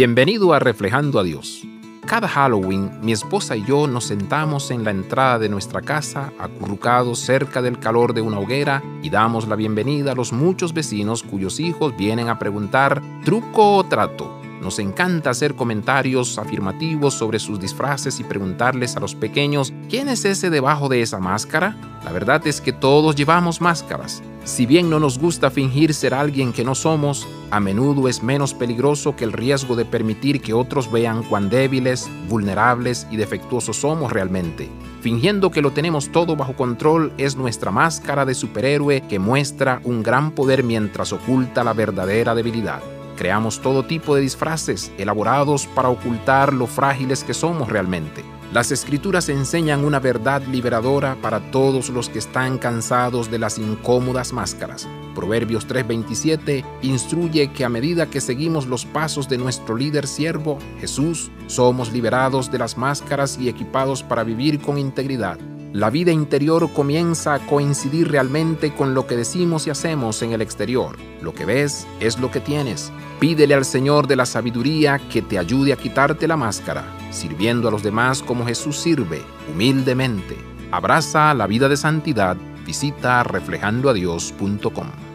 Bienvenido a Reflejando a Dios. Cada Halloween, mi esposa y yo nos sentamos en la entrada de nuestra casa, acurrucados cerca del calor de una hoguera, y damos la bienvenida a los muchos vecinos cuyos hijos vienen a preguntar truco o trato. Nos encanta hacer comentarios afirmativos sobre sus disfraces y preguntarles a los pequeños ¿quién es ese debajo de esa máscara? La verdad es que todos llevamos máscaras. Si bien no nos gusta fingir ser alguien que no somos, a menudo es menos peligroso que el riesgo de permitir que otros vean cuán débiles, vulnerables y defectuosos somos realmente. Fingiendo que lo tenemos todo bajo control es nuestra máscara de superhéroe que muestra un gran poder mientras oculta la verdadera debilidad. Creamos todo tipo de disfraces elaborados para ocultar lo frágiles que somos realmente. Las escrituras enseñan una verdad liberadora para todos los que están cansados de las incómodas máscaras. Proverbios 3:27 instruye que a medida que seguimos los pasos de nuestro líder siervo, Jesús, somos liberados de las máscaras y equipados para vivir con integridad. La vida interior comienza a coincidir realmente con lo que decimos y hacemos en el exterior. Lo que ves es lo que tienes. Pídele al Señor de la sabiduría que te ayude a quitarte la máscara, sirviendo a los demás como Jesús sirve, humildemente. Abraza la vida de santidad. Visita reflejandoadios.com.